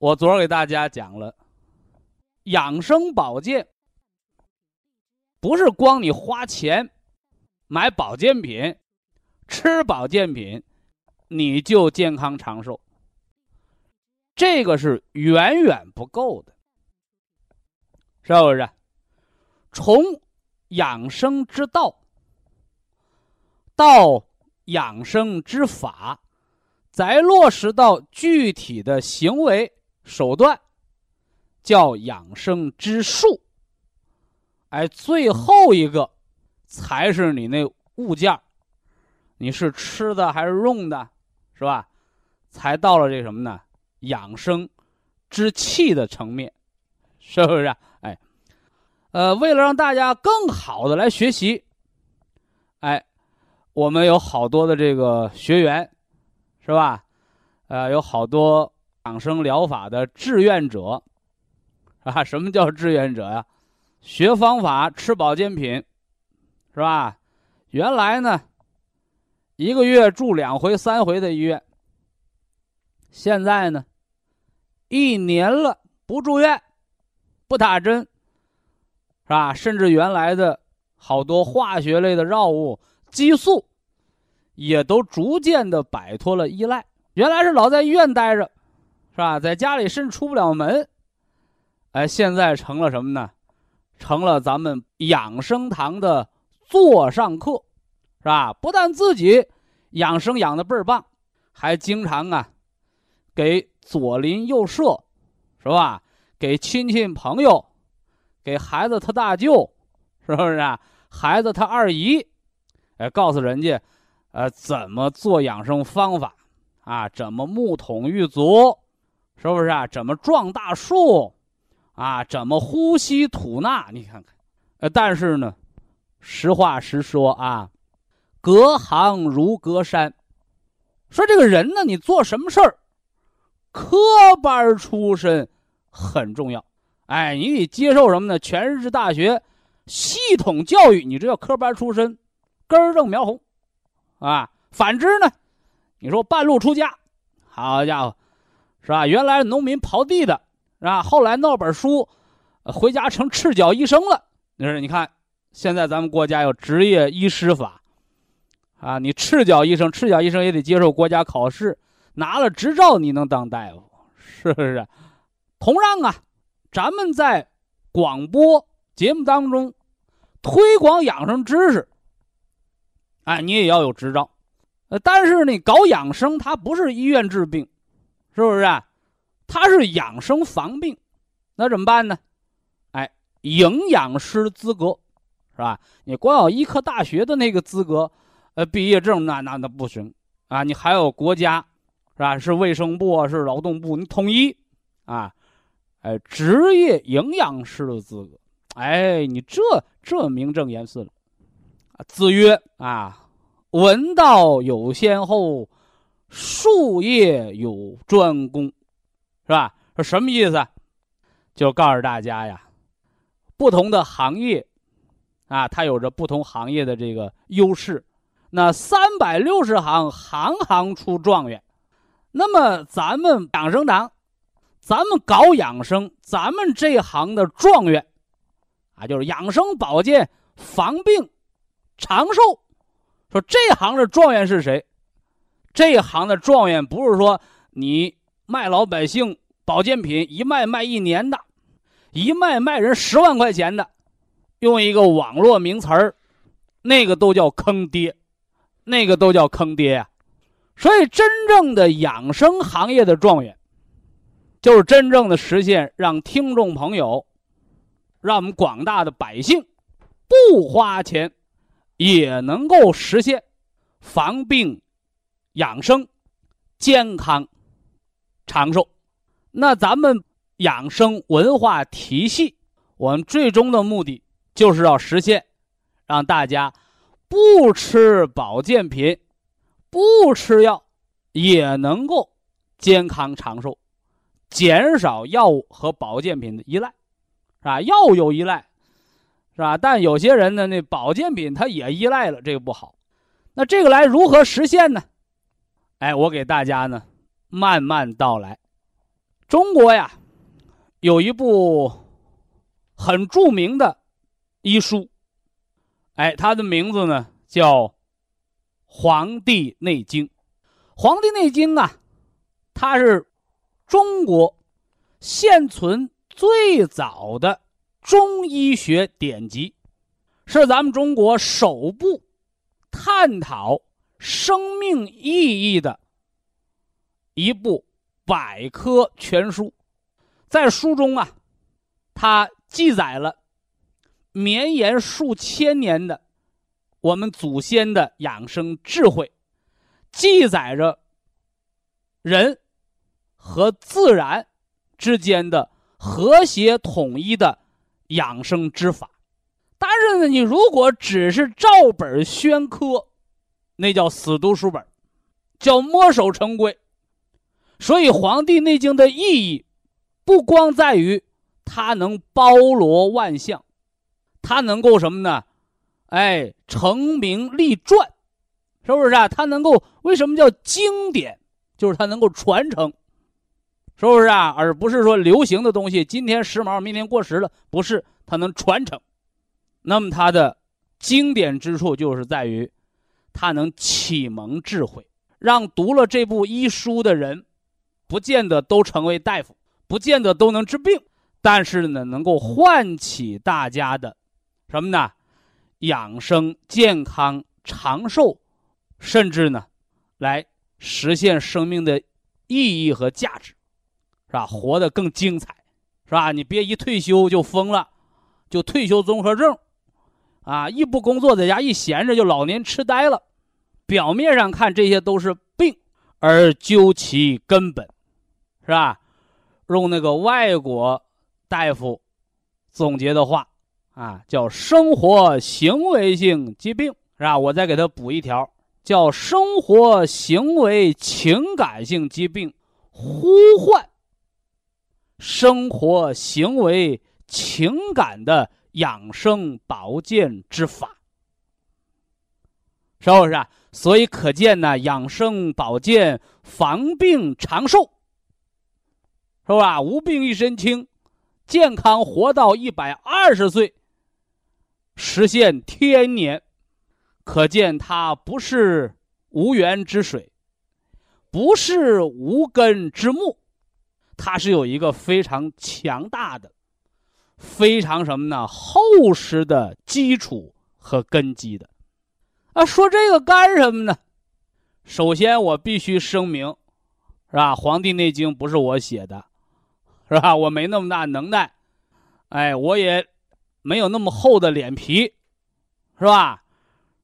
我昨儿给大家讲了，养生保健不是光你花钱买保健品、吃保健品，你就健康长寿。这个是远远不够的，是不是？从养生之道到养生之法。再落实到具体的行为手段，叫养生之术。哎，最后一个才是你那物件你是吃的还是用的，是吧？才到了这什么呢？养生之气的层面，是不是？哎，呃，为了让大家更好的来学习，哎，我们有好多的这个学员。是吧？呃，有好多养生疗法的志愿者，啊，什么叫志愿者呀？学方法，吃保健品，是吧？原来呢，一个月住两回、三回的医院，现在呢，一年了不住院，不打针，是吧？甚至原来的好多化学类的药物、激素。也都逐渐的摆脱了依赖。原来是老在医院待着，是吧？在家里甚至出不了门。哎，现在成了什么呢？成了咱们养生堂的座上客，是吧？不但自己养生养的倍儿棒，还经常啊，给左邻右舍，是吧？给亲戚朋友，给孩子他大舅，是不是啊？孩子他二姨，哎，告诉人家。呃，怎么做养生方法啊？怎么木桶浴足，是不是啊？怎么撞大树，啊？怎么呼吸吐纳？你看看，呃，但是呢，实话实说啊，隔行如隔山。说这个人呢，你做什么事儿，科班出身很重要。哎，你得接受什么呢？全日制大学系统教育，你这叫科班出身，根正苗红。啊，反之呢？你说半路出家，好家伙，是吧？原来农民刨地的，是吧？后来弄本书，回家成赤脚医生了。你说，你看，现在咱们国家有职业医师法，啊，你赤脚医生，赤脚医生也得接受国家考试，拿了执照你能当大夫，是不是？同样啊，咱们在广播节目当中推广养生知识。哎，你也要有执照，呃，但是你搞养生，它不是医院治病，是不是？它是养生防病，那怎么办呢？哎，营养师资格，是吧？你光有医科大学的那个资格，呃，毕业证那那那不行啊！你还有国家，是吧？是卫生部啊，是劳动部，你统一啊，哎，职业营养师的资格，哎，你这这名正言顺了。子曰：“啊，闻道有先后，术业有专攻，是吧？说什么意思？就告诉大家呀，不同的行业，啊，它有着不同行业的这个优势。那三百六十行，行行出状元。那么咱们养生堂，咱们搞养生，咱们这行的状元，啊，就是养生保健防病。”长寿，说这行的状元是谁？这行的状元不是说你卖老百姓保健品一卖卖一年的，一卖卖人十万块钱的，用一个网络名词儿，那个都叫坑爹，那个都叫坑爹啊。所以，真正的养生行业的状元，就是真正的实现让听众朋友，让我们广大的百姓不花钱也能够实现防病、养生、健康、长寿。那咱们养生文化体系，我们最终的目的就是要实现，让大家不吃保健品。不吃药也能够健康长寿，减少药物和保健品的依赖，是吧？药物有依赖，是吧？但有些人呢，那保健品他也依赖了，这个不好。那这个来如何实现呢？哎，我给大家呢慢慢道来。中国呀，有一部很著名的医书，哎，它的名字呢叫。《黄帝内经》，《黄帝内经》啊，它是中国现存最早的中医学典籍，是咱们中国首部探讨生命意义的一部百科全书。在书中啊，它记载了绵延数千年的。我们祖先的养生智慧，记载着人和自然之间的和谐统一的养生之法。但是呢，你如果只是照本宣科，那叫死读书本，叫墨守成规。所以，《黄帝内经》的意义不光在于它能包罗万象，它能够什么呢？哎，成名立传，是不是啊？它能够为什么叫经典？就是它能够传承，是不是啊？而不是说流行的东西今天时髦，明天过时了，不是它能传承。那么它的经典之处就是在于，它能启蒙智慧，让读了这部医书的人，不见得都成为大夫，不见得都能治病，但是呢，能够唤起大家的什么呢？养生、健康、长寿，甚至呢，来实现生命的意义和价值，是吧？活得更精彩，是吧？你别一退休就疯了，就退休综合症，啊，一不工作在家一闲着就老年痴呆了。表面上看这些都是病，而究其根本，是吧？用那个外国大夫总结的话。啊，叫生活行为性疾病是吧？我再给他补一条，叫生活行为情感性疾病，呼唤生活行为情感的养生保健之法，是不是啊？所以可见呢，养生保健、防病长寿，是吧？无病一身轻，健康活到一百二十岁。实现天年，可见它不是无源之水，不是无根之木，它是有一个非常强大的、非常什么呢厚实的基础和根基的。啊，说这个干什么呢？首先，我必须声明，是吧？《黄帝内经》不是我写的，是吧？我没那么大能耐，哎，我也。没有那么厚的脸皮，是吧？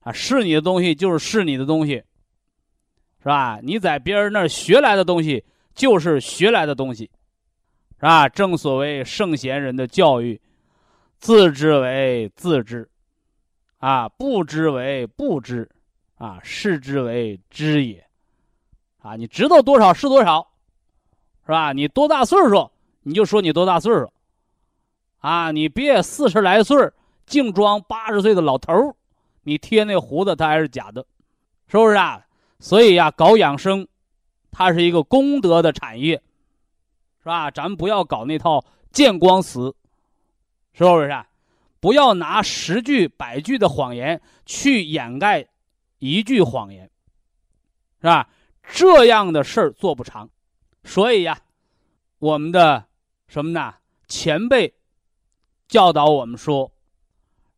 啊，是你的东西就是是你的东西，是吧？你在别人那儿学来的东西就是学来的东西，是吧？正所谓圣贤人的教育，自知为自知，啊，不知为不知，啊，是之为知也，啊，你知道多少是多少，是吧？你多大岁数，你就说你多大岁数。啊，你别四十来岁净装八十岁的老头你贴那胡子，他还是假的，是不是啊？所以呀，搞养生，它是一个功德的产业，是吧？咱不要搞那套见光死，是不是？不要拿十句百句的谎言去掩盖一句谎言，是吧？这样的事儿做不长，所以呀，我们的什么呢？前辈教导我们说，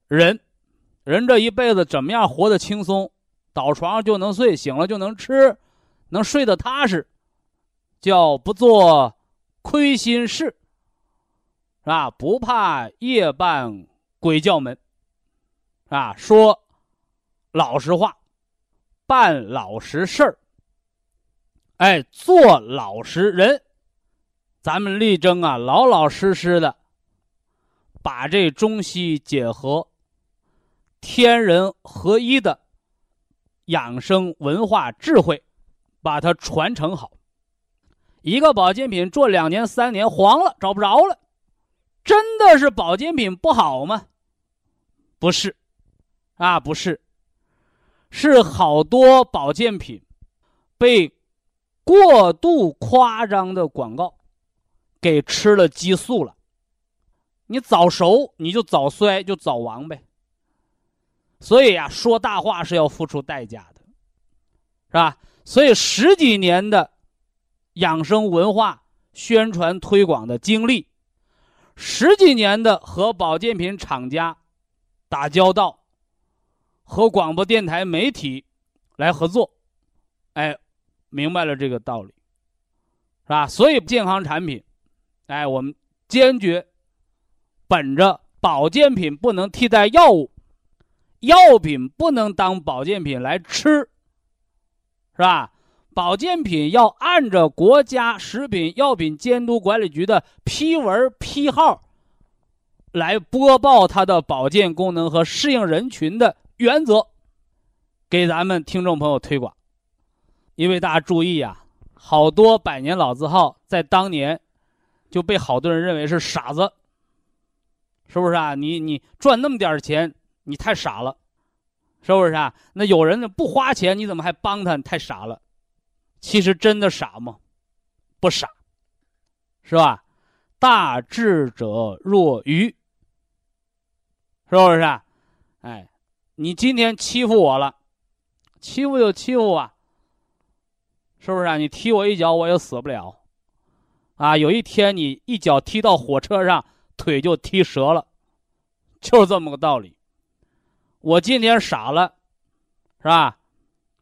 人，人这一辈子怎么样活得轻松？倒床上就能睡，醒了就能吃，能睡得踏实，叫不做亏心事，是吧？不怕夜半鬼叫门，啊，说老实话，办老实事儿，哎，做老实人。咱们力争啊，老老实实的，把这中西结合、天人合一的养生文化智慧，把它传承好。一个保健品做两年三年黄了，找不着了，真的是保健品不好吗？不是，啊，不是，是好多保健品被过度夸张的广告。给吃了激素了，你早熟你就早衰就早亡呗。所以呀，说大话是要付出代价的，是吧？所以十几年的养生文化宣传推广的经历，十几年的和保健品厂家打交道，和广播电台媒体来合作，哎，明白了这个道理，是吧？所以健康产品。哎，我们坚决本着保健品不能替代药物，药品不能当保健品来吃，是吧？保健品要按照国家食品药品监督管理局的批文批号来播报它的保健功能和适应人群的原则，给咱们听众朋友推广。因为大家注意啊，好多百年老字号在当年。就被好多人认为是傻子，是不是啊？你你赚那么点钱，你太傻了，是不是啊？那有人不花钱，你怎么还帮他？太傻了。其实真的傻吗？不傻，是吧？大智者若愚，是不是？啊？哎，你今天欺负我了，欺负就欺负啊，是不是啊？你踢我一脚，我也死不了。啊，有一天你一脚踢到火车上，腿就踢折了，就是这么个道理。我今天傻了，是吧？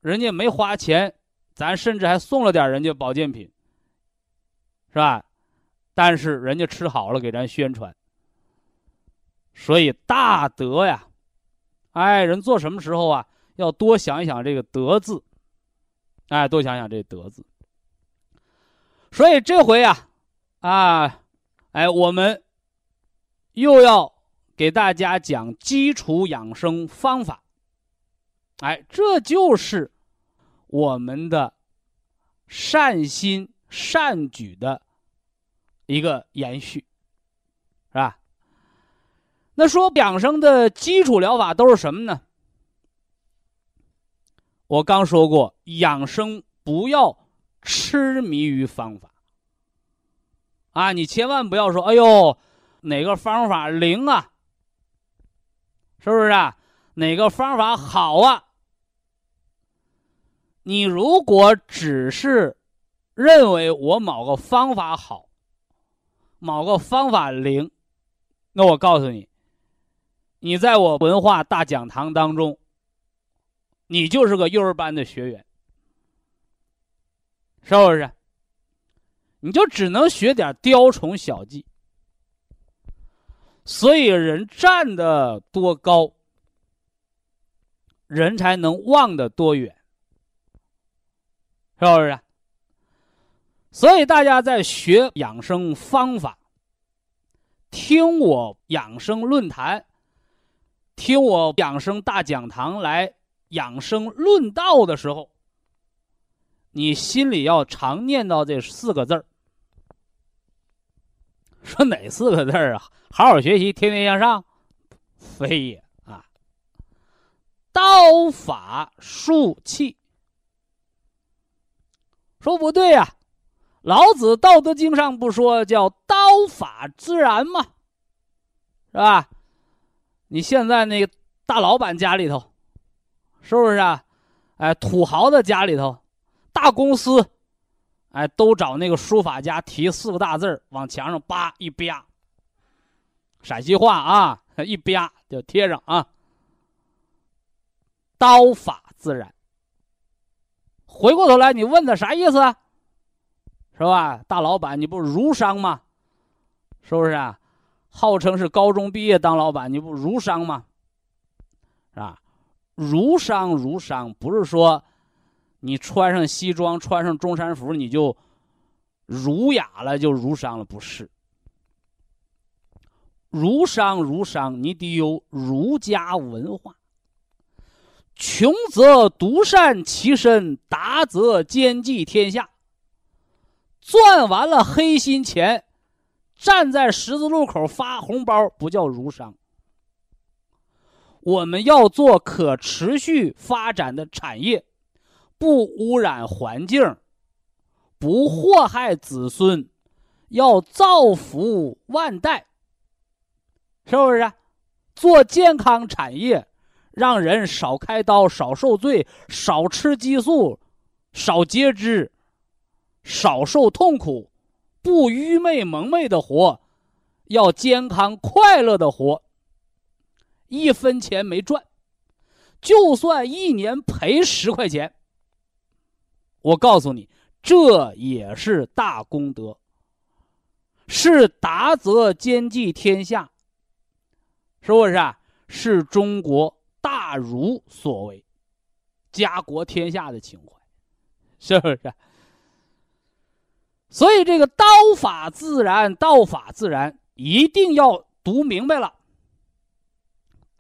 人家没花钱，咱甚至还送了点人家保健品，是吧？但是人家吃好了，给咱宣传。所以大德呀，哎，人做什么时候啊，要多想一想这个德字，哎，多想想这德字。所以这回呀，啊，哎，我们又要给大家讲基础养生方法，哎，这就是我们的善心善举的一个延续，是吧？那说养生的基础疗法都是什么呢？我刚说过，养生不要。痴迷于方法啊！你千万不要说：“哎呦，哪个方法灵啊？是不是啊？哪个方法好啊？”你如果只是认为我某个方法好，某个方法灵，那我告诉你，你在我文化大讲堂当中，你就是个幼儿班的学员。是不是？你就只能学点雕虫小技，所以人站的多高，人才能望的多远，是不是？所以大家在学养生方法，听我养生论坛，听我养生大讲堂来养生论道的时候。你心里要常念叨这四个字儿，说哪四个字儿啊？好好学习，天天向上，非也啊！刀法术器，说不对呀，老子《道德经》上不说叫刀法自然吗？是吧？你现在那个大老板家里头，是不是啊？哎，土豪的家里头。大公司，哎，都找那个书法家题四个大字往墙上叭一啪，陕西话啊，一啪就贴上啊。刀法自然。回过头来，你问他啥意思？是吧？大老板，你不儒商吗？是不是啊？号称是高中毕业当老板，你不儒商吗？是吧？儒商，儒商不是说你穿上西装、穿上中山服你就儒雅了，就儒商了，不是。儒商，儒商，你得有儒家文化。穷则独善其身，达则兼济天下。赚完了黑心钱，站在十字路口发红包，不叫儒商。我们要做可持续发展的产业，不污染环境，不祸害子孙，要造福万代。是不是？做健康产业。让人少开刀、少受罪、少吃激素、少截肢、少受痛苦，不愚昧蒙昧的活，要健康快乐的活。一分钱没赚，就算一年赔十块钱，我告诉你，这也是大功德，是达则兼济天下，是不是啊？是中国。大儒所为，家国天下的情怀，是不是？所以这个刀法自然，道法自然，一定要读明白了。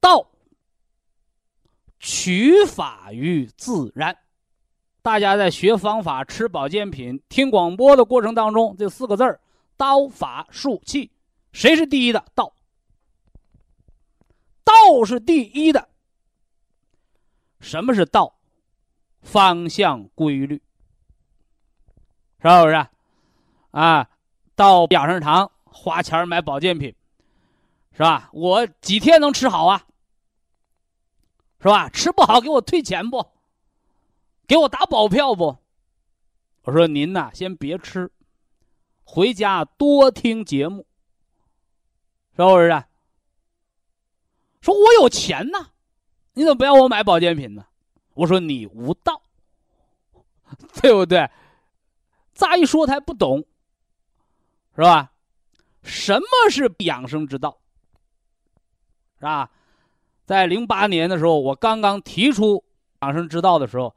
道取法于自然。大家在学方法、吃保健品、听广播的过程当中，这四个字儿：刀法术器，谁是第一的？道。道是第一的。什么是道？方向规律，是不是？啊，到养生堂花钱买保健品，是吧？我几天能吃好啊？是吧？吃不好给我退钱不？给我打保票不？我说您呐，先别吃，回家多听节目，是不是？说我有钱呐。你怎么不让我买保健品呢？我说你无道，对不对？乍一说他还不懂，是吧？什么是养生之道？是吧？在零八年的时候，我刚刚提出养生之道的时候，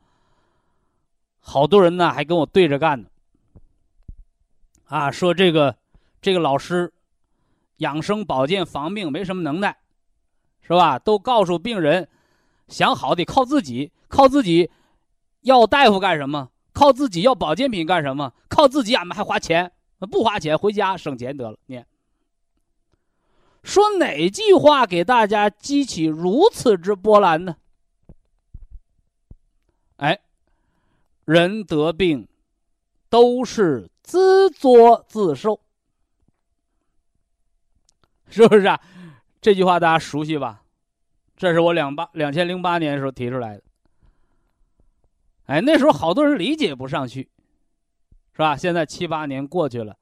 好多人呢还跟我对着干呢。啊，说这个这个老师养生保健防病没什么能耐，是吧？都告诉病人。想好得靠自己，靠自己，要大夫干什么？靠自己要保健品干什么？靠自己俺们还花钱？不花钱回家省钱得了。你说哪句话给大家激起如此之波澜呢？哎，人得病都是自作自受，是不是啊？这句话大家熟悉吧？这是我两八两千零八年的时候提出来的，哎，那时候好多人理解不上去，是吧？现在七八年过去了，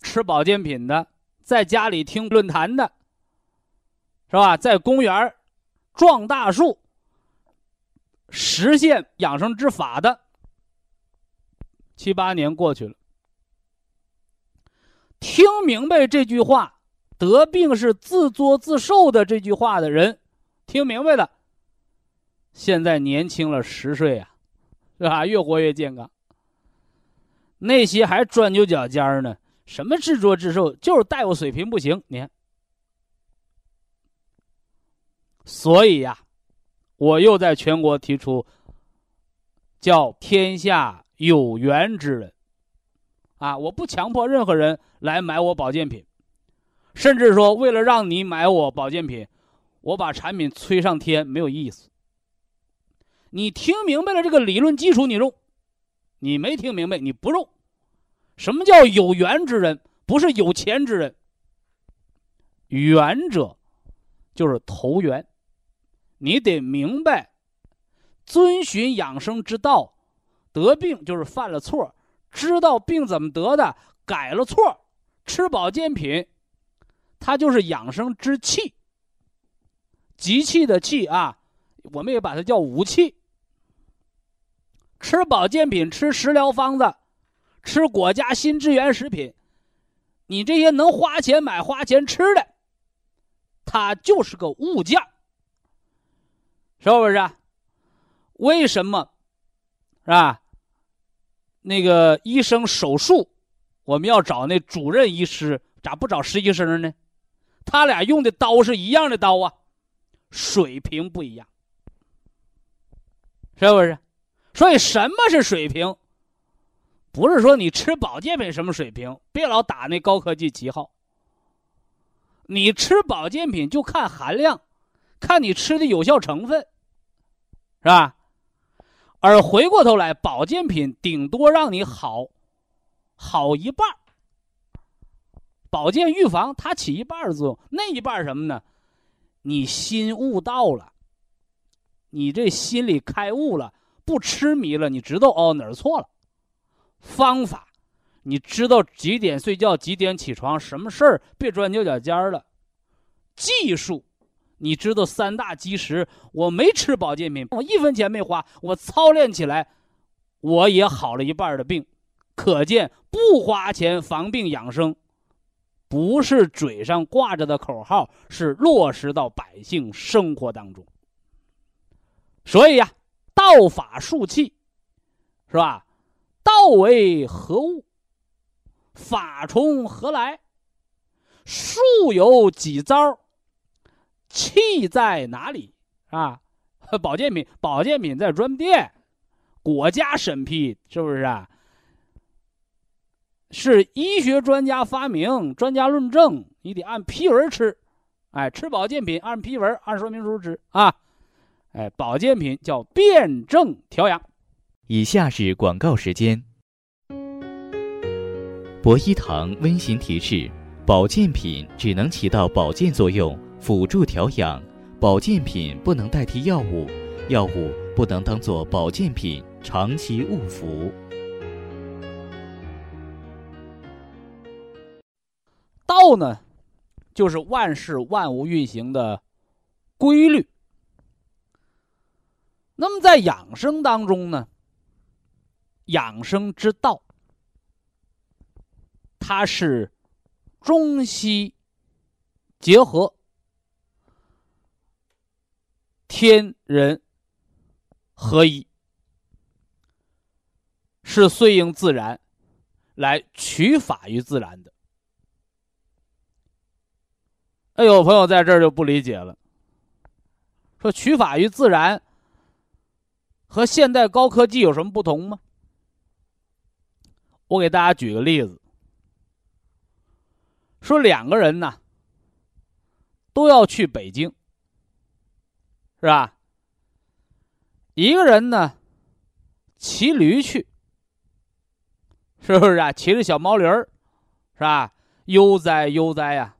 吃保健品的，在家里听论坛的，是吧？在公园撞大树，实现养生之法的，七八年过去了，听明白这句话。得病是自作自受的这句话的人，听明白了。现在年轻了十岁啊，是吧？越活越健康。那些还钻牛角尖呢，什么自作自受，就是大夫水平不行。你看，所以呀，我又在全国提出，叫天下有缘之人，啊，我不强迫任何人来买我保健品。甚至说，为了让你买我保健品，我把产品吹上天没有意思。你听明白了这个理论基础，你用；你没听明白，你不用。什么叫有缘之人？不是有钱之人。缘者，就是投缘。你得明白，遵循养生之道，得病就是犯了错，知道病怎么得的，改了错，吃保健品，它就是养生之气。集气的气啊，我们也把它叫武器。吃保健品，吃食疗方子，吃国家新支援食品，你这些能花钱买、花钱吃的，它就是个物件，是不是？为什么？是吧？那个医生手术，我们要找那主任医师，咋不找实习生呢？他俩用的刀是一样的刀啊，水平不一样，是不是？所以什么是水平？不是说你吃保健品什么水平，别老打那高科技旗号。你吃保健品就看含量，看你吃的有效成分，是吧？而回过头来，保健品顶多让你好，好一半保健预防它起一半的作用，那一半什么呢？你心悟到了，你这心里开悟了，不痴迷了，你知道哦哪儿错了。方法，你知道几点睡觉，几点起床，什么事儿别钻牛角尖儿了。技术。你知道三大基石，我没吃保健品，我一分钱没花，我操练起来，我也好了一半的病。可见不花钱防病养生，不是嘴上挂着的口号，是落实到百姓生活当中。所以呀，道法术器，是吧？道为何物？法从何来？术有几招？气在哪里啊？保健品，保健品在专卖店，国家审批，是不是啊？是医学专家发明，专家论证，你得按批文吃。哎，吃保健品按批文，按说明书吃啊。哎，保健品叫辩证调养。以下是广告时间。博一堂温馨提示：保健品只能起到保健作用。辅助调养，保健品不能代替药物，药物不能当做保健品长期误服。道呢，就是万事万物运行的规律。那么在养生当中呢，养生之道，它是中西结合。天人合一，是顺应自然，来取法于自然的。哎，有朋友在这儿就不理解了，说取法于自然和现代高科技有什么不同吗？我给大家举个例子，说两个人呢都要去北京。是吧？一个人呢，骑驴去，是不是啊？骑着小毛驴儿，是吧？悠哉悠哉呀！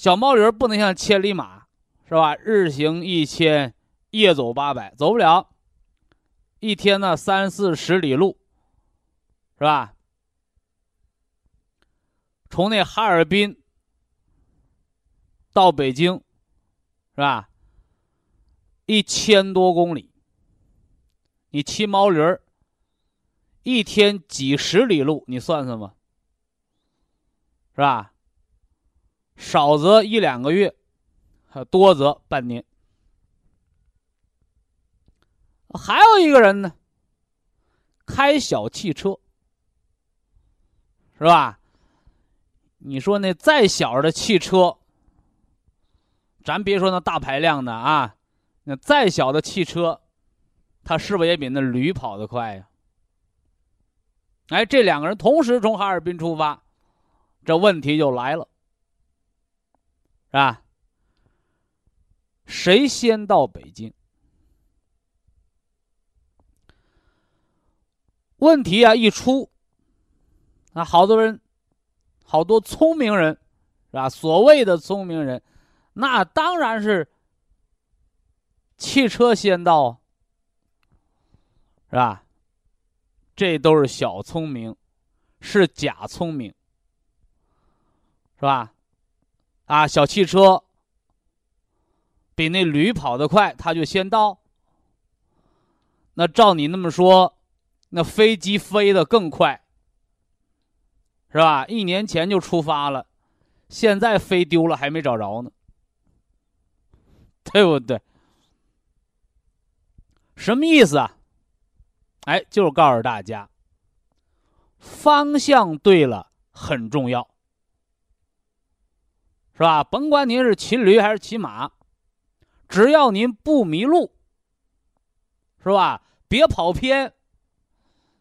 小毛驴不能像千里马，是吧？日行一千，夜走八百，走不了。一天呢，三四十里路，是吧？从那哈尔滨到北京。是吧？一千多公里，你骑毛驴儿，一天几十里路，你算算吧，是吧？少则一两个月，多则半年。还有一个人呢，开小汽车，是吧？你说那再小的汽车。咱别说那大排量的啊，那再小的汽车，它是不是也比那驴跑得快呀？哎，这两个人同时从哈尔滨出发，这问题就来了，是吧？谁先到北京？问题啊一出，啊，好多人，好多聪明人，是吧？所谓的聪明人。那当然是汽车先到，是吧？这都是小聪明，是假聪明，是吧？啊，小汽车比那驴跑得快，它就先到。那照你那么说，那飞机飞得更快，是吧？一年前就出发了，现在飞丢了还没找着呢，对不对？什么意思啊？哎，就是告诉大家，方向对了很重要，是吧？甭管您是骑驴还是骑马，只要您不迷路，是吧？别跑偏，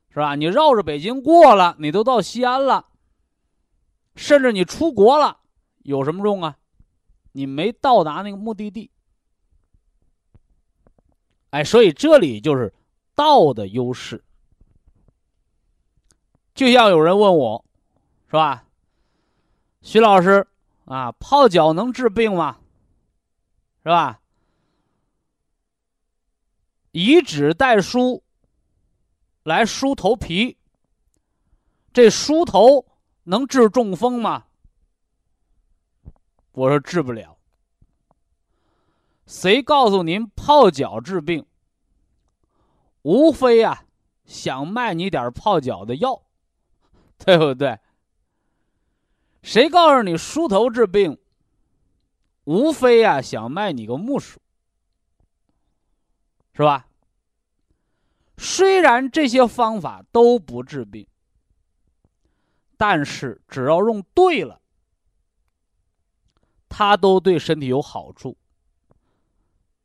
是吧？你绕着北京过了，你都到西安了，甚至你出国了，有什么用啊？你没到达那个目的地。哎，所以这里就是道的优势。就像有人问我，是吧？徐老师啊，泡脚能治病吗？是吧？以纸代梳来梳头皮，这梳头能治中风吗？我说治不了。谁告诉您泡脚治病？无非啊，想卖你点泡脚的药，对不对？谁告诉你梳头治病？无非啊，想卖你个木梳，是吧？虽然这些方法都不治病，但是只要用对了，它都对身体有好处。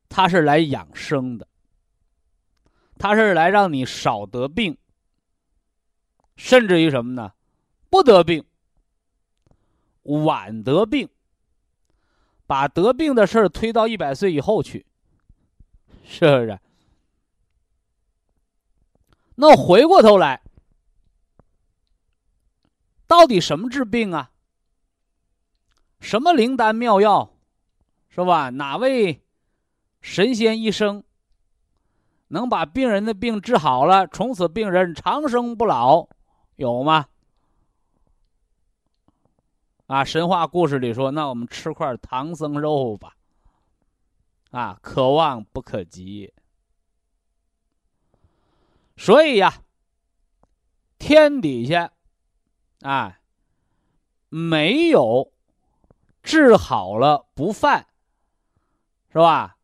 它是来养生的，它是来让你少得病，甚至于什么呢？不得病，晚得病，把得病的事儿推到一百岁以后去，是不是？那回过头来，到底什么治病啊？什么灵丹妙药，是吧？哪位？神仙医生能把病人的病治好了，从此病人长生不老，有吗？啊，神话故事里说，那我们吃块唐僧肉吧。啊，可望不可及。所以呀，天底下，啊，没有治好了不犯，是吧？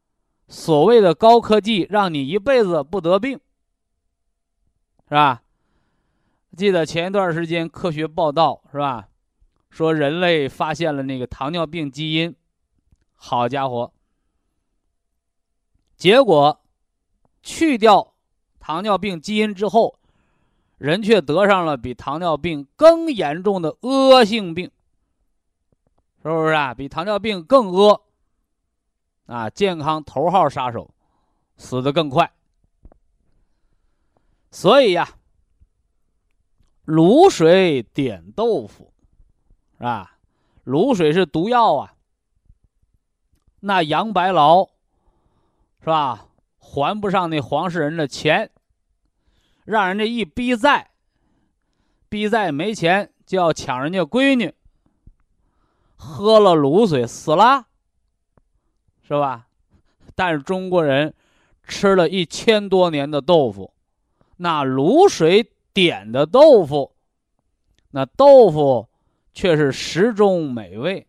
所谓的高科技，让你一辈子不得病，是吧？记得前一段时间科学报道，是吧？说人类发现了那个糖尿病基因，好家伙！结果去掉糖尿病基因之后，人却得上了比糖尿病更严重的恶性病，是不是啊？比糖尿病更恶。啊，健康头号杀手，死的更快。所以呀，卤水点豆腐，是吧？卤水是毒药啊。那杨白劳，是吧？还不上那黄世仁的钱，让人家一逼债，逼债没钱就要抢人家闺女，喝了卤水死了。是吧？但是中国人吃了一千多年的豆腐，那卤水点的豆腐，那豆腐却是食中美味。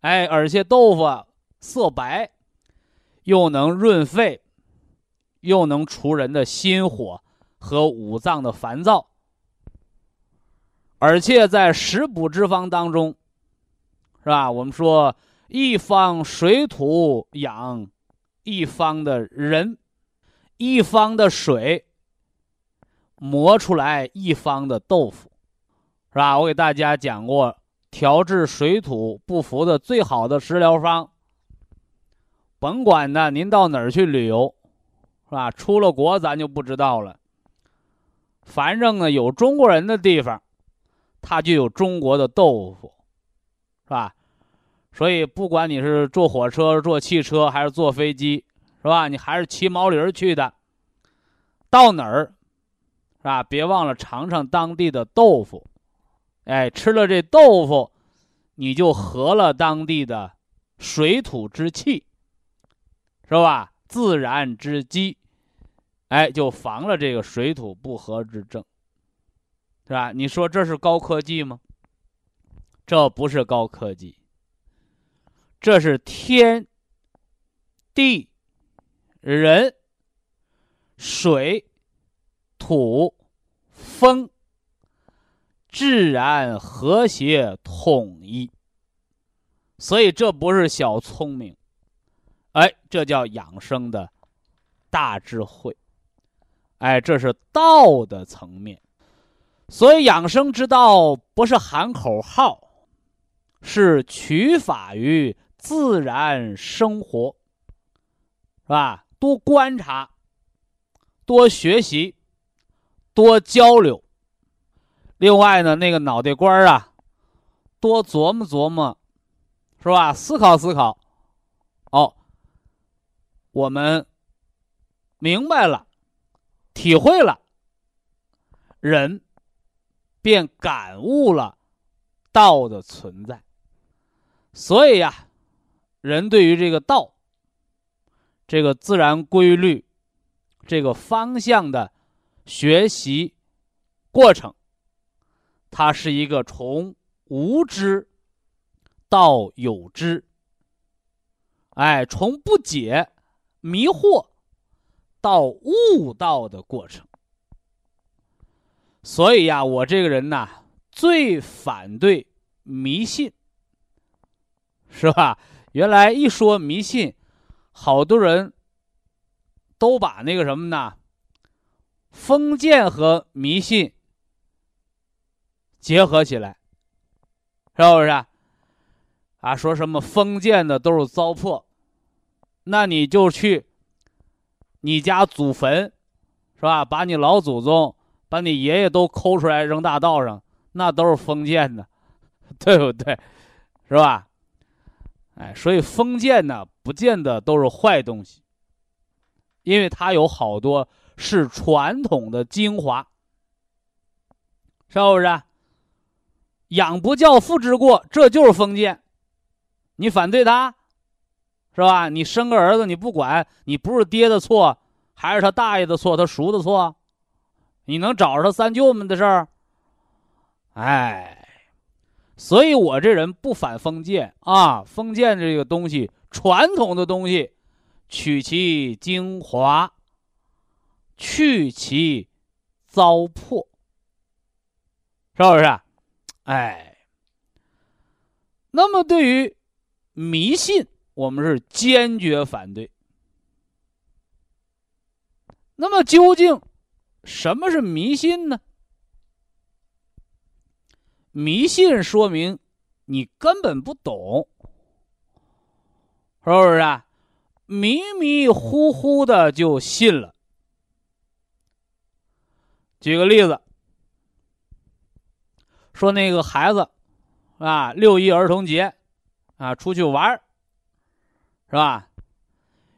哎，而且豆腐色白，又能润肺，又能除人的心火和五脏的烦躁，而且在食补之方当中，是吧？我们说。一方水土养一方的人，一方的水磨出来一方的豆腐，是吧？我给大家讲过调治水土不服的最好的食疗方。甭管呢，您到哪儿去旅游，是吧？出了国咱就不知道了。反正呢，有中国人的地方，它就有中国的豆腐，是吧？所以，不管你是坐火车、坐汽车，还是坐飞机，是吧？你还是骑毛驴去的，到哪儿，吧？别忘了尝尝当地的豆腐，哎，吃了这豆腐，你就合了当地的水土之气，是吧？自然之机，哎，就防了这个水土不和之症，是吧？你说这是高科技吗？这不是高科技，这是天地人水土风自然和谐统一，所以这不是小聪明。哎，这叫养生的大智慧，哎，这是道的层面，所以养生之道不是喊口号，是取法于自然生活，是吧？多观察，多学习，多交流。另外呢，那个脑袋瓜啊，多琢磨琢磨，是吧？思考思考，哦。我们明白了，体会了，人便感悟了道的存在。所以呀，人对于这个道、这个自然规律、这个方向的学习过程，它是一个从无知到有知，哎，从不解。迷惑到悟道的过程，所以呀，我这个人呐，最反对迷信，是吧？原来一说迷信，好多人都把那个什么呢，封建和迷信结合起来，是不是？啊，说什么封建的都是糟粕。那你就去你家祖坟，是吧？把你老祖宗、把你爷爷都抠出来扔大道上，那都是封建的，对不对？是吧？哎，所以封建呢，不见得都是坏东西，因为它有好多是传统的精华，是不是？养不教，父之过，这就是封建，你反对他？是吧？你生个儿子，你不管，你不是爹的错，还是他大爷的错，他叔的错，你能找着他三舅们的事儿？哎，所以我这人不反封建啊，封建这个东西，传统的东西，取其精华，去其糟粕，是不是？哎，那么对于迷信。我们是坚决反对。那么究竟什么是迷信呢？迷信说明你根本不懂，是不是啊？迷迷糊糊的就信了。举个例子，说那个孩子啊，六一儿童节啊，出去玩儿。是吧？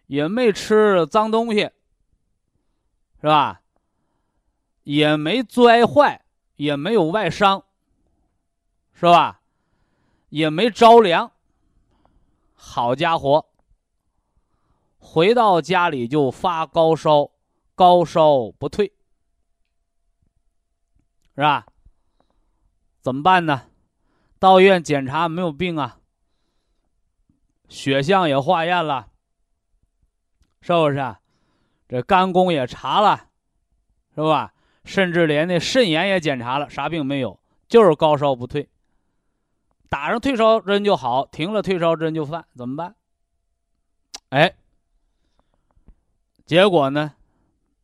也没吃脏东西，是吧？也没摔坏，也没有外伤，是吧？也没着凉。好家伙，回到家里就发高烧，高烧不退，是吧？怎么办呢？到医院检查没有病啊。血象也化验了，是不是？这肝功也查了，是吧？甚至连那肾炎也检查了，啥病没有，就是高烧不退。打上退烧针就好，停了退烧针就犯，怎么办？哎，结果呢？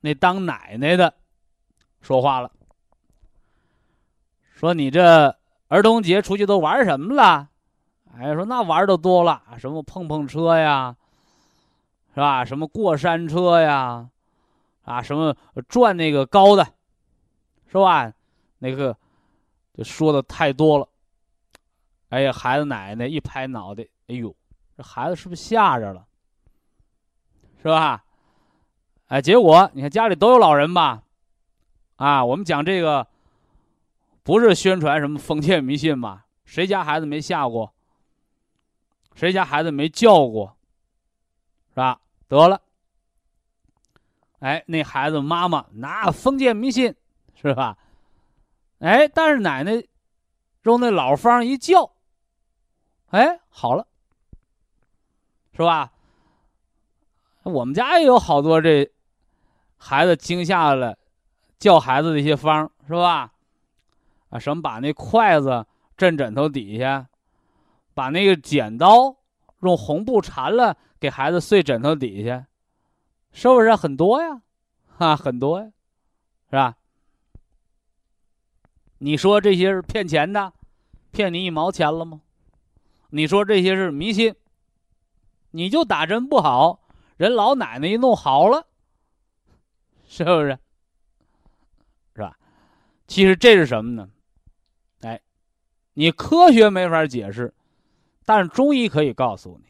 那当奶奶的说话了，说你这儿童节出去都玩什么了？哎，说那玩的多了，什么碰碰车呀，是吧？什么过山车呀，啊，什么转那个高的，是吧？那个就说的太多了。哎呀，孩子奶奶一拍脑袋，哎呦，这孩子是不是吓着了？是吧？哎，结果你看家里都有老人吧？啊，我们讲这个不是宣传什么封建迷信吧？谁家孩子没吓过？谁家孩子没叫过？是吧？得了，哎，那孩子妈妈那封建迷信是吧？哎，但是奶奶用那老方一叫，哎，好了，是吧？我们家也有好多这孩子惊吓了。叫孩子的一些方是吧？啊，什么把那筷子枕枕头底下，把那个剪刀用红布缠了，给孩子睡枕头底下，是不是很多呀？啊，很多呀，是吧？你说这些是骗钱的，骗你一毛钱了吗？你说这些是迷信，你就打针不好，人老奶奶一弄好了，是不是？是吧其实这是什么呢？你科学没法解释，但是中医可以告诉你，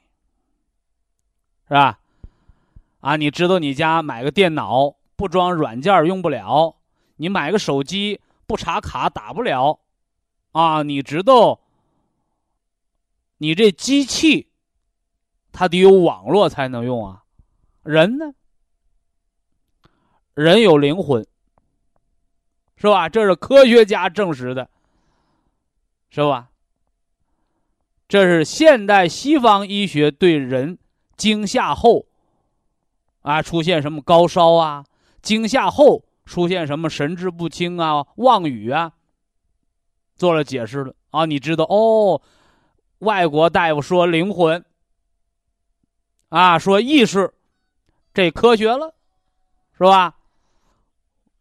是吧？啊，你知道你家买个电脑不装软件用不了，你买个手机不插卡打不了，啊，你知道你这机器它得有网络才能用啊，人呢？人有灵魂。是吧？这是科学家证实的，是吧？这是现代西方医学对人惊吓后啊出现什么高烧啊，惊吓后出现什么神志不清啊、妄语啊，做了解释了啊。你知道哦？外国大夫说灵魂啊，说意识，这科学了，是吧？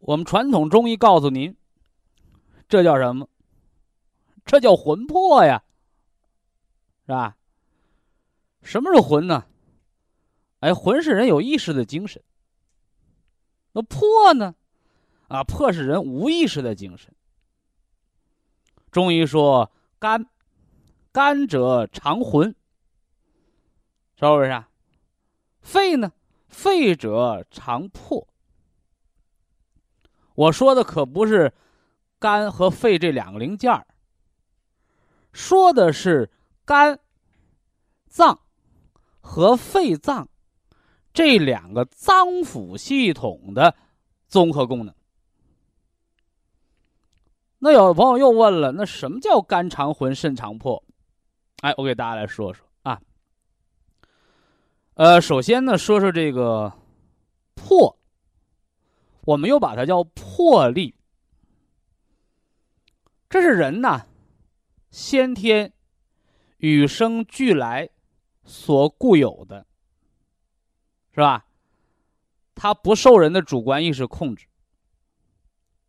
我们传统中医告诉您，这叫什么？这叫魂魄呀，是吧？什么是魂呢？哎，魂是人有意识的精神。那魄呢？啊，魄是人无意识的精神。中医说肝，肝者藏魂，是不是？肺呢？肺者藏魄。我说的可不是肝和肺这两个零件儿，说的是肝脏和肺脏这两个脏腑系统的综合功能。那有朋友又问了，那什么叫肝肠魂、肾肠魄？哎，我给大家来说说啊。呃，首先呢，说说这个魄。我们又把它叫魄力，这是人呐，先天与生俱来所固有的，是吧？它不受人的主观意识控制，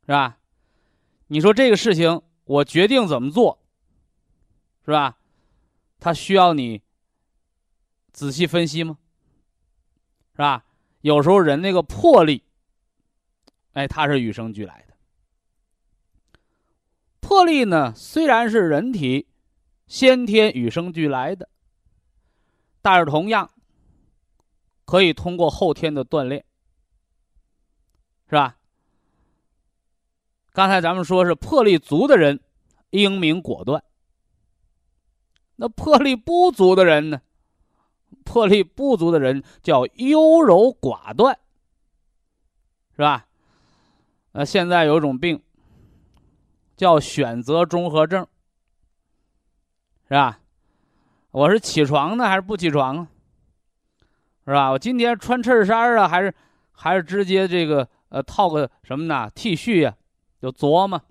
是吧？你说这个事情，我决定怎么做，是吧？它需要你仔细分析吗？是吧？有时候人那个魄力。哎，它是与生俱来。魄力呢，虽然是人体先天与生俱来的，但是同样可以通过后天的锻炼，是吧？刚才咱们说是魄力足的人英明果断，那魄力不足的人呢？魄力不足的人叫优柔寡断，是吧？呃，现在有一种病，叫选择综合症，是吧？我是起床呢，还是不起床啊？是吧？我今天穿衬衫啊，还是还是直接这个呃套个什么呢？T 恤呀，就琢磨，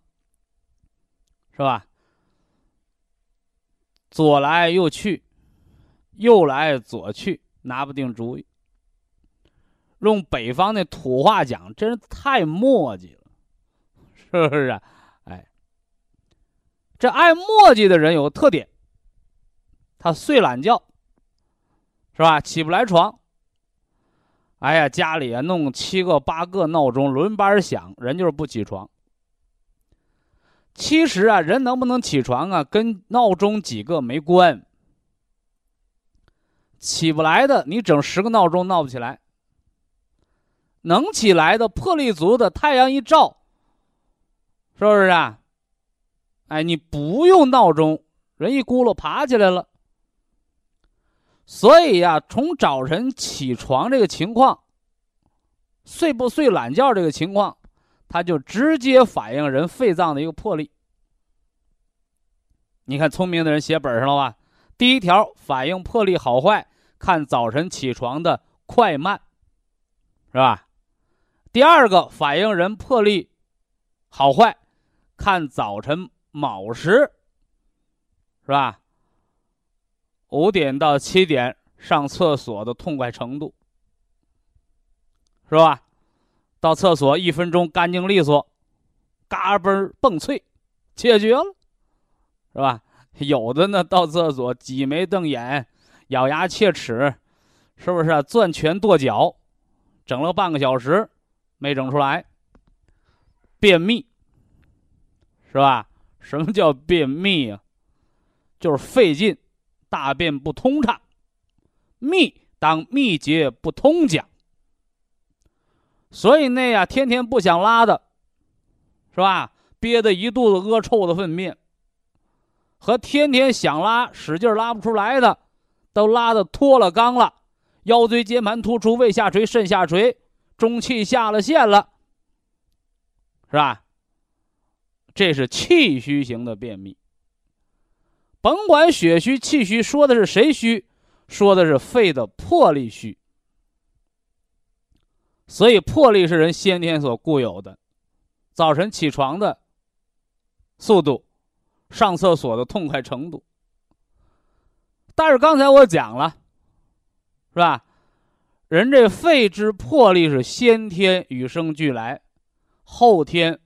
是吧？左来右去，右来左去，拿不定主意。用北方那土话讲，真是太磨叽了，是不是啊？这爱磨叽的人有个特点，他睡懒觉，是吧？起不来床。哎呀，家里啊弄七个八个闹钟轮班响，人就是不起床。其实啊，人能不能起床啊，跟闹钟几个没关。起不来的，你整十个闹钟闹不起来。能起来的魄力足的，太阳一照，是不是啊？哎，你不用闹钟，人一咕噜爬起来了。所以呀，从早晨起床这个情况，睡不睡懒觉这个情况，它就直接反映人肺脏的一个魄力。你看，聪明的人写本上了吧？第一条反映魄力好坏，看早晨起床的快慢，是吧？第二个反映人魄力好坏，看早晨卯时，是吧？五点到七点上厕所的痛快程度，是吧？到厕所一分钟干净利索，嘎嘣蹦脆，解决了，是吧？有的呢，到厕所挤眉瞪眼，咬牙切齿，是不是啊？攥拳跺脚，整了半个小时没整出来，便秘，是吧？什么叫便秘啊？就是费劲，大便不通畅。秘当秘结不通讲，所以那呀，天天不想拉的，是吧？憋得一肚子恶臭的粪便。和天天想拉使劲拉不出来的，都拉的脱了肛了，腰椎间盘突出，胃下垂，肾下垂，中气下了线了，是吧？这是气虚型的便秘。甭管血虚气虚，说的是谁虚？说的是肺的魄力虚。所以魄力是人先天所固有的，早晨起床的速度。上厕所的痛快程度，但是刚才我讲了，是吧？人这肺之魄力是先天与生俱来，后天，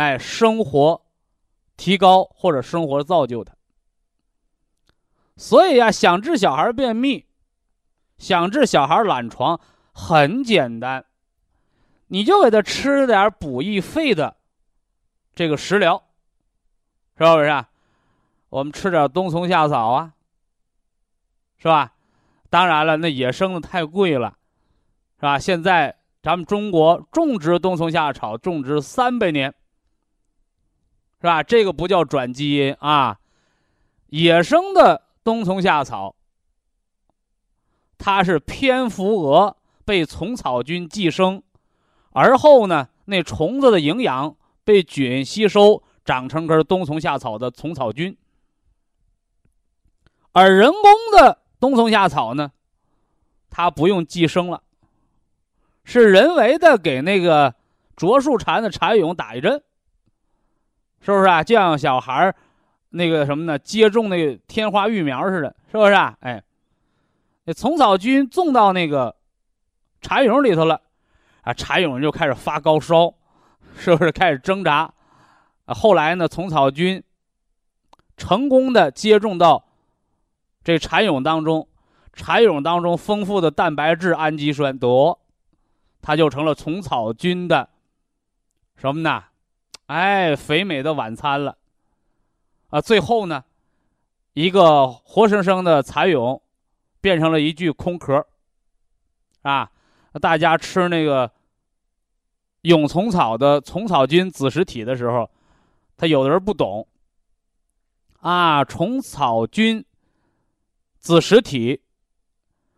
哎，生活提高或者生活造就它。所以呀，想治小孩便秘，想治小孩懒床，很简单，你就给他吃点补益肺的这个食疗。是不是？啊？我们吃点冬虫夏草啊，是吧？当然了，那野生的太贵了，是吧？现在咱们中国种植冬虫夏草种植三百年，是吧？这个不叫转基因啊，野生的冬虫夏草，它是蝙蝠蛾被虫草菌寄生，而后呢，那虫子的营养被菌吸收。长成根冬虫夏草的虫草菌，而人工的冬虫夏草呢，它不用寄生了，是人为的给那个啄树蝉的蝉蛹打一针，是不是啊？就像小孩那个什么呢，接种那个天花疫苗似的，是不是啊？哎，那虫草菌种到那个蚕蛹里头了，啊，蚕蛹就开始发高烧，是不是开始挣扎？后来呢，虫草菌成功的接种到这蚕蛹当中，蚕蛹当中丰富的蛋白质、氨基酸，得，它就成了虫草菌的什么呢？哎，肥美的晚餐了。啊，最后呢，一个活生生的蚕蛹变成了一具空壳，啊，大家吃那个蛹虫草的虫草菌子实体的时候。他有的人不懂，啊，虫草菌子实体，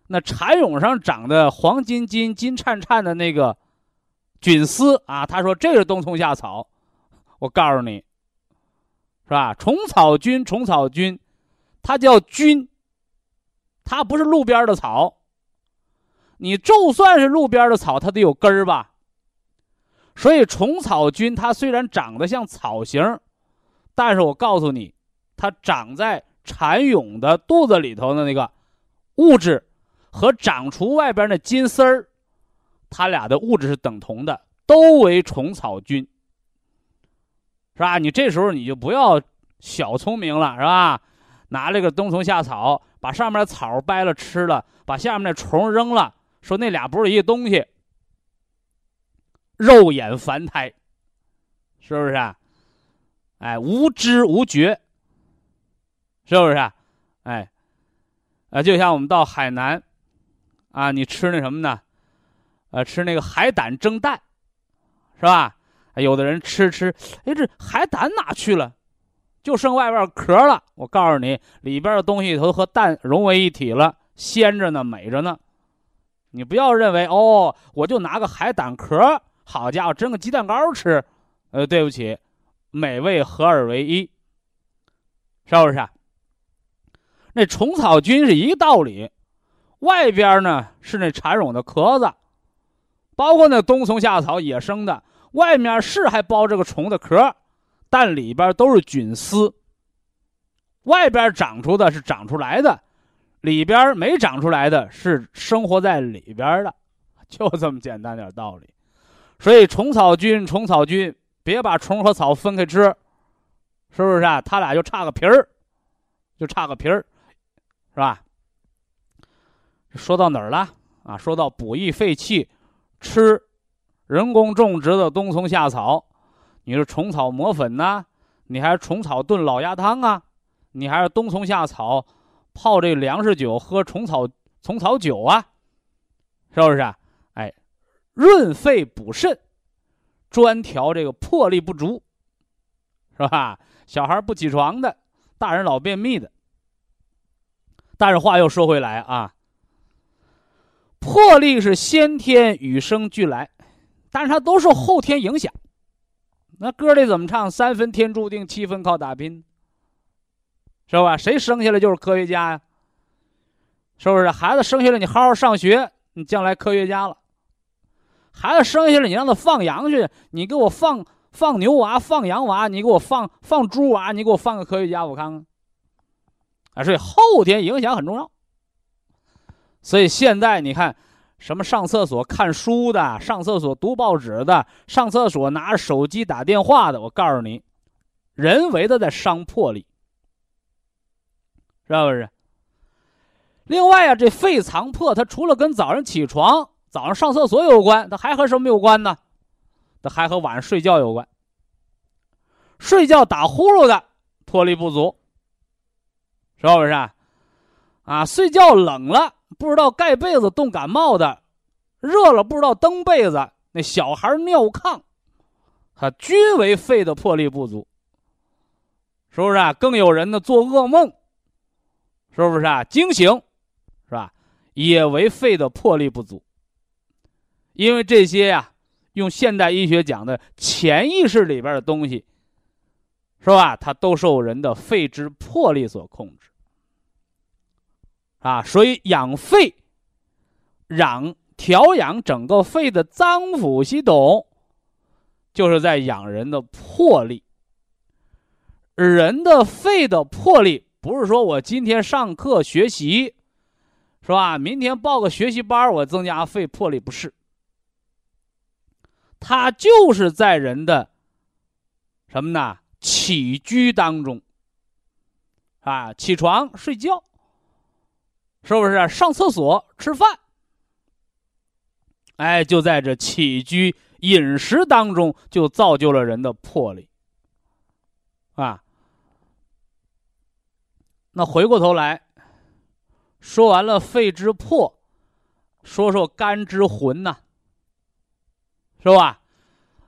那蚕蛹上长的黄金金、金灿灿的那个菌丝啊，他说这是冬虫夏草，我告诉你，是吧？虫草菌，虫草菌，它叫菌，它不是路边的草。你就算是路边的草，它得有根儿吧？所以虫草菌它虽然长得像草形，但是我告诉你，它长在蚕蛹的肚子里头的那个物质，和长出外边的金丝儿，它俩的物质是等同的，都为虫草菌，是吧？你这时候你就不要小聪明了，是吧？拿这个冬虫夏草，把上面的草掰了吃了，把下面的虫扔了，说那俩不是一个东西。肉眼凡胎，是不是啊？哎，无知无觉，是不是啊？哎，啊，就像我们到海南，啊，你吃那什么呢？呃，吃那个海胆蒸蛋，是吧？有的人吃吃，哎，这海胆哪去了？就剩外边壳了。我告诉你，里边的东西都和蛋融为一体了，鲜着呢，美着呢。你不要认为哦，我就拿个海胆壳，好家伙，蒸个鸡蛋糕吃。呃，对不起，美味合二为一，是不是？那虫草菌是一个道理，外边呢是那蚕蛹的壳子，包括那冬虫夏草野生的，外面是还包着个虫的壳。但里边都是菌丝，外边长出的是长出来的，里边没长出来的是生活在里边的，就这么简单点道理。所以虫草菌，虫草菌，别把虫和草分开吃，是不是啊？它俩就差个皮儿，就差个皮儿，是吧？说到哪儿了啊？说到补益肺气，吃人工种植的冬虫夏草。你是虫草磨粉呐？你还是虫草炖老鸭汤啊？你还是冬虫夏草泡这粮食酒喝虫草虫草酒啊？是不是啊？哎，润肺补肾，专调这个魄力不足，是吧？小孩不起床的，大人老便秘的。但是话又说回来啊，魄力是先天与生俱来，但是它都受后天影响。那歌里怎么唱？三分天注定，七分靠打拼，是吧？谁生下来就是科学家呀？是不是？孩子生下来你好好上学，你将来科学家了。孩子生下来你让他放羊去，你给我放放牛娃，放羊娃，你给我放放猪娃，你给我放个科学家，我看看。啊，所以后天影响很重要。所以现在你看。什么上厕所看书的，上厕所读报纸的，上厕所拿着手机打电话的，我告诉你，人为的在伤魄力，是不是？另外啊，这肺藏魄，它除了跟早上起床、早上上厕所有关，它还和什么有关呢？它还和晚上睡觉有关。睡觉打呼噜的，魄力不足，是不是？啊，睡觉冷了。不知道盖被子冻感冒的，热了不知道蹬被子，那小孩尿炕，他均为肺的魄力不足，是不是啊？更有人呢做噩梦，是不是啊？惊醒，是吧？也为肺的魄力不足。因为这些呀，用现代医学讲的潜意识里边的东西，是吧？它都受人的肺之魄力所控制。啊，所以养肺、养调养整个肺的脏腑系统，就是在养人的魄力。人的肺的魄力，不是说我今天上课学习，是吧？明天报个学习班，我增加肺魄力，不是。它就是在人的什么呢？起居当中，啊，起床睡觉。是不是上厕所、吃饭？哎，就在这起居饮食当中，就造就了人的魄力。啊，那回过头来说完了肺之魄，说说肝之魂呐，是吧？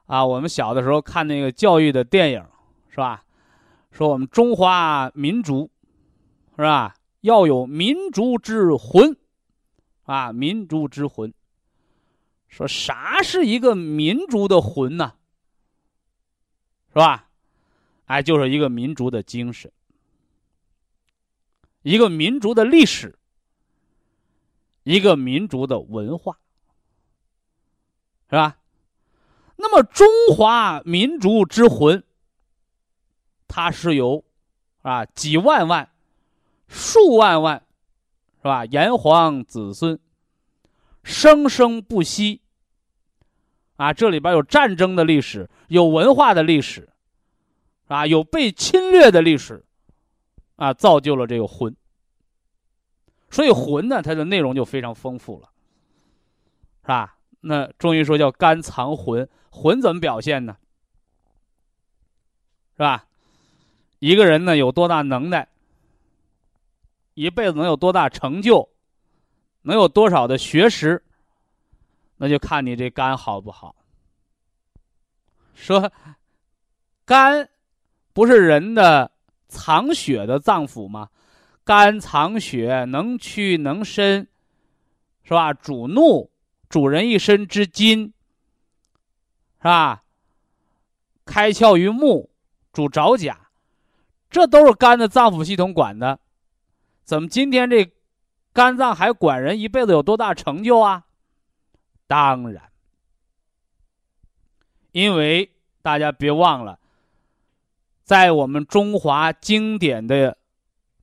啊，我们小的时候看那个教育的电影，是吧？说我们中华民族，是吧？要有民族之魂，啊，民族之魂。说啥是一个民族的魂呢？是吧？哎，就是一个民族的精神，一个民族的历史，一个民族的文化，是吧？那么中华民族之魂，它是由啊几万万。数万万，是吧？炎黄子孙，生生不息。啊，这里边有战争的历史，有文化的历史，啊，有被侵略的历史，啊，造就了这个魂。所以魂呢，它的内容就非常丰富了，是吧？那中医说叫肝藏魂，魂怎么表现呢？是吧？一个人呢，有多大能耐？一辈子能有多大成就，能有多少的学识，那就看你这肝好不好，说肝不是人的藏血的脏腑吗？肝藏血，能屈能伸，是吧？主怒，主人一身之筋，是吧？开窍于目，主爪甲，这都是肝的脏腑系统管的。怎么今天这肝脏还管人一辈子有多大成就啊？当然，因为大家别忘了，在我们中华经典的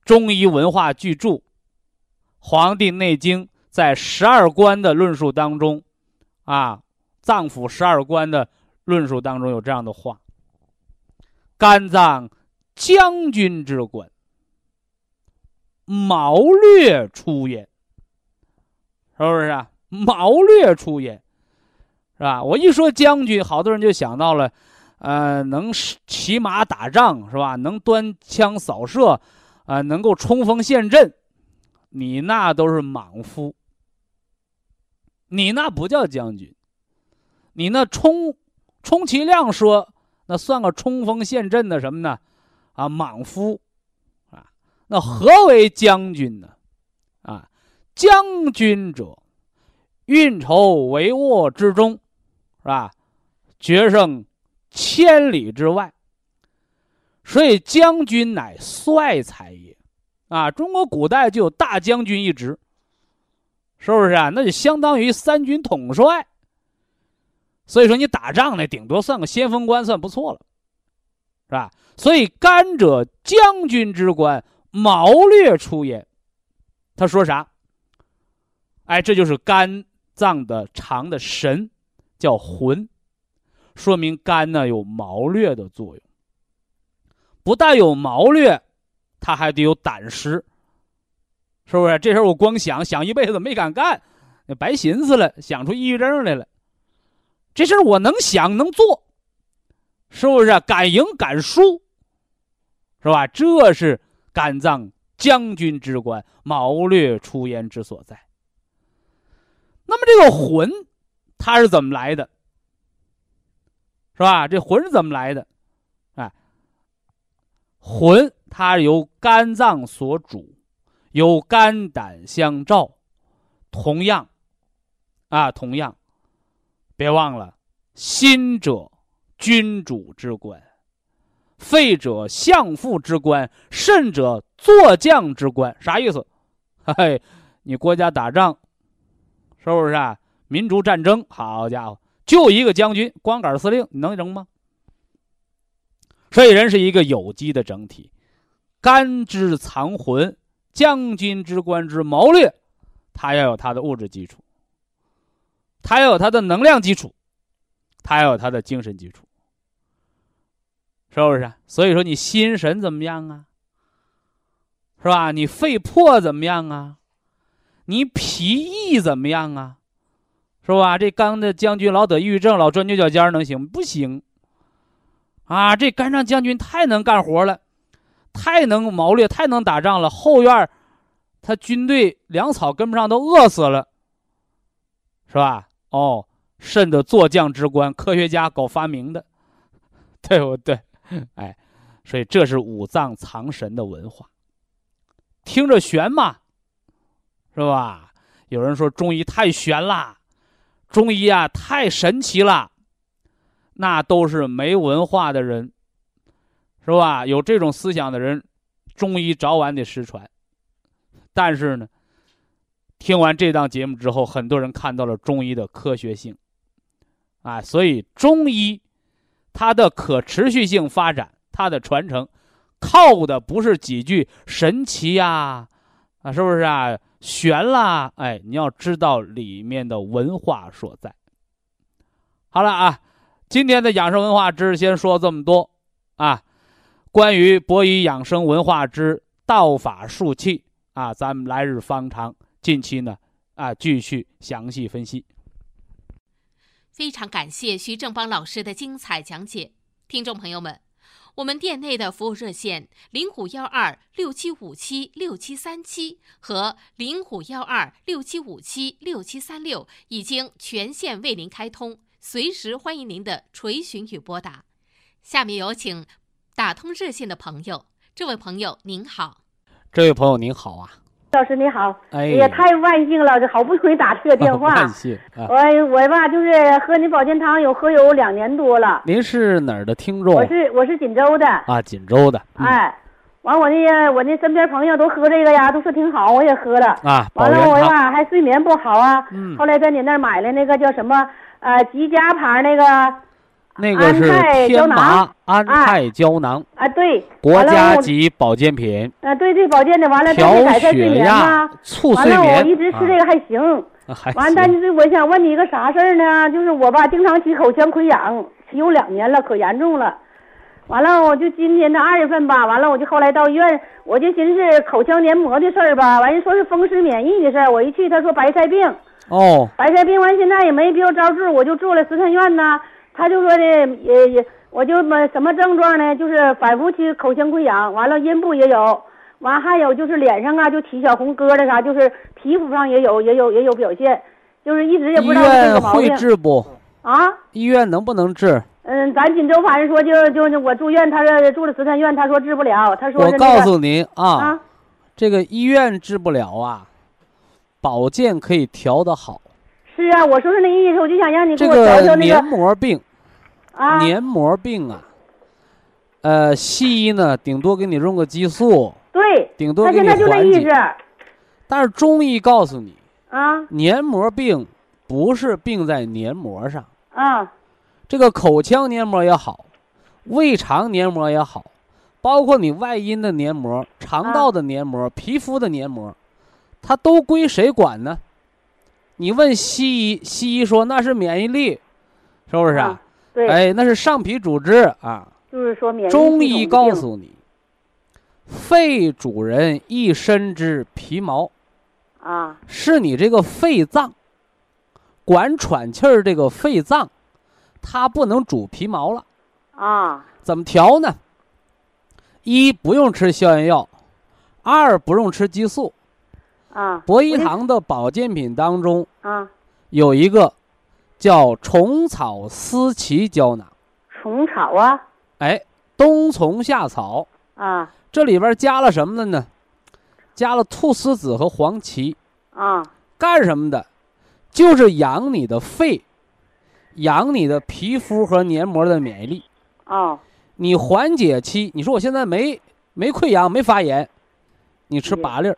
中医文化巨著《黄帝内经》在十二关的论述当中，啊，脏腑十二关的论述当中有这样的话：肝脏将军之官，谋略出也，是不是啊？谋略出也，是吧？我一说将军，好多人就想到了，呃，能骑马打仗，是吧？能端枪扫射，啊，能够冲锋陷阵，你那都是莽夫，你那不叫将军，你那充充其量说，那算个冲锋陷阵的什么呢？啊，莽夫，那何为将军呢？啊，将军者。运筹帷幄之中，是吧？决胜千里之外。所以将军乃帅才也，啊！中国古代就有大将军一职，是不是啊？那就相当于三军统帅。所以说你打仗呢，顶多算个先锋官，算不错了，是吧？所以甘者将军之官，谋略出也。他说啥？哎，这就是肝。脏的肠的神叫魂，说明肝呢有谋略的作用。不但有谋略，他还得有胆识，是不是？这事儿我光想想一辈子没敢干，白寻思了，想出抑郁症来了。这事儿我能想能做，是不是？敢赢敢输，是吧？这是肝脏将军之官，谋略出焉之所在。那么这个魂，它是怎么来的？是吧？这魂是怎么来的？哎，魂它由肝脏所主，由肝胆相照。同样，啊，同样，别忘了，心者君主之官，废者相父之官，甚者坐将之官。啥意思？嘿，你国家打仗。是不是啊？民族战争，好家伙，就一个将军，光杆司令，你能赢吗？所以人是一个有机的整体，肝之藏魂，将军之官之谋略，他要有他的物质基础，他要有他的能量基础，他要有他的精神基础，是不是？所以说你心神怎么样啊？是吧？你肺魄怎么样啊？你脾意怎么样啊？是吧？这刚的将军老得抑郁症，老钻牛角尖能行不行？啊，这肝上将军太能干活了，太能谋略，太能打仗了。后院他军队粮草跟不上，都饿死了，是吧？哦，肾的坐将之官，科学家搞发明的，对不对？哎，所以这是五脏藏神的文化，听着玄嘛。是吧？有人说中医太玄了，中医啊太神奇了，那都是没文化的人，是吧？有这种思想的人，中医早晚得失传。但是呢，听完这档节目之后，很多人看到了中医的科学性，啊，所以中医它的可持续性发展，它的传承，靠的不是几句神奇呀，啊，是不是啊？悬啦！哎，你要知道里面的文化所在。好了啊，今天的养生文化知识先说这么多啊。关于博医养生文化之道法术器啊，咱们来日方长，近期呢啊继续详细分析。非常感谢徐正邦老师的精彩讲解，听众朋友们。我们店内的服务热线零五幺二六七五七六七三七和零五幺二六七五七六七三六已经全线为您开通，随时欢迎您的垂询与拨打。下面有请打通热线的朋友，这位朋友您好，这位朋友您好啊，老师你好，哎呀太万幸了，这好不容易打这个电话。万幸啊！我我吧，就是喝你保健汤有喝有两年多了。您是哪儿的听众我是我是锦州的，啊？锦州的，嗯哎，完我那我那身边朋友都喝这个呀，都说挺好，我也喝了。啊，保完了我吧还睡眠不好啊。嗯后来在你那儿买了那个叫什么呃吉佳牌那个那个是安泰胶天麻囊安哎泰胶囊，啊，对，国家级保健品，啊对对保健的，完了它调血眠压。，促完了我。一直吃这个还行。完，但是我想问你一个啥事儿呢？就是我吧，经常起口腔溃疡，起有两年了，可严重了。完了，我就今年的二月份吧，完了我就后来到医院，我就寻思口腔黏膜的事儿吧，完人说是风湿免疫的事儿，我一去他说白菜病，哦，白菜病完现在也没必要招治，我就住了十天院呐。他就说的也也，我就么什么症状呢？就是反复去口腔溃疡，完了阴部也有，完还有就是脸上啊就起小红疙瘩啥，就是皮肤上也有也有也有表现，就是一直也不知道是这院会个毛病治不？啊。医院能不能治？嗯，咱锦州反正说就就我住院，他说住了慈善院，他说治不了，他说我是那个告诉您啊，啊这个医院治不了啊，保健可以调得好。是啊，我说是那意思，我就想让你给这我调调那个黏个膜病，啊黏膜病啊，呃，西医呢顶多给你用个激素，对，顶多给你缓解。但是中医告诉你，啊黏膜病不是病在黏膜上，啊这个口腔黏膜也好，胃肠黏膜也好，包括你外阴的黏膜、肠道的黏膜、皮肤的黏膜，它都归谁管呢？你问西医，西医说那是免疫力，是不是啊？对，哎，那是上皮组织啊。就是说免疫中医告诉你，肺主人一身之皮毛，啊是你这个肺脏管喘气儿这个肺脏，它不能主皮毛了。啊怎么调呢？一不用吃消炎药，二不用吃激素。啊博一堂的保健品当中啊，有一个叫虫草丝奇胶囊，虫草啊？哎，冬虫夏草，啊。这里边加了什么的呢？加了菟丝子和黄芪，啊。干什么的？就是养你的肺，养你的皮肤和黏膜的免疫力。哦。你缓解期，你说我现在没没溃疡没发炎，你吃嗯。八粒儿。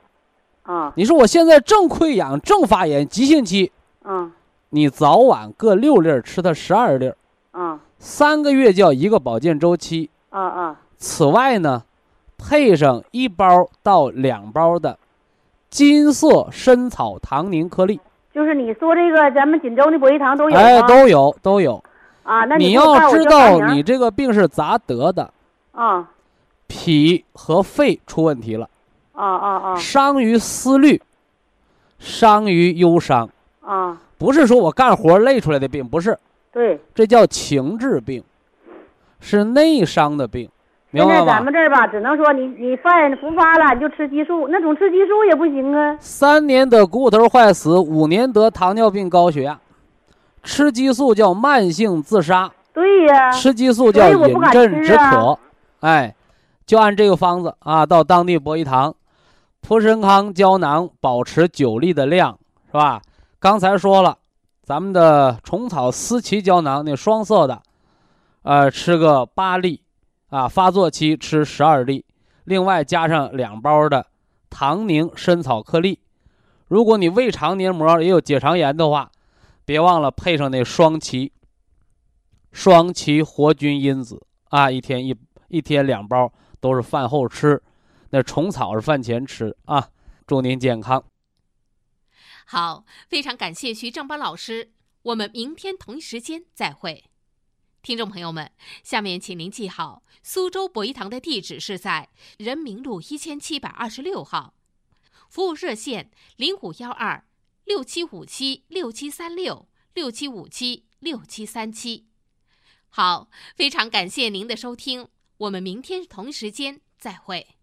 啊。你说我现在正溃疡正发炎急性期，嗯。你早晚各六粒儿，吃它十二粒儿，啊三个月叫一个保健周期。啊啊。此外呢，配上一包到两包的金色参草糖宁颗粒，就是你说这个咱们锦州的博医堂都有哎，都有都有。啊，那你要知道你这个病是咋得的，啊。脾和肺出问题了，啊啊啊。伤于思虑，伤于忧伤，啊，不是说我干活累出来的病，不是，对。这叫情志病，是内伤的病，明白吧现在咱们？这儿吧，只能说你你犯复发了，你就吃激素，那总吃激素也不行啊。三年得骨头坏死，五年得糖尿病高血压，吃激素叫慢性自杀，对呀、吃激素叫饮鸩止渴，哎，就按这个方子啊，到当地博医堂，普参康胶囊保持九粒的量，是吧？刚才说了，咱们的虫草丝奇胶囊那双色的，呃，吃个八粒，啊，发作期吃十二粒，另外加上两包的糖宁参草颗粒。如果你胃肠黏膜也有结肠炎的话，别忘了配上那双歧。双歧活菌因子啊，一天一一天两包，都是饭后吃。那虫草是饭前吃啊。祝您健康。好，非常感谢徐正邦老师，我们明天同一时间再会。听众朋友们，下面请您记好，苏州博医堂的地址是在人民路一千七百二十六号，服务热线零五幺二六七五七六七三六六七五七六七三七。好，非常感谢您的收听，我们明天同一时间再会。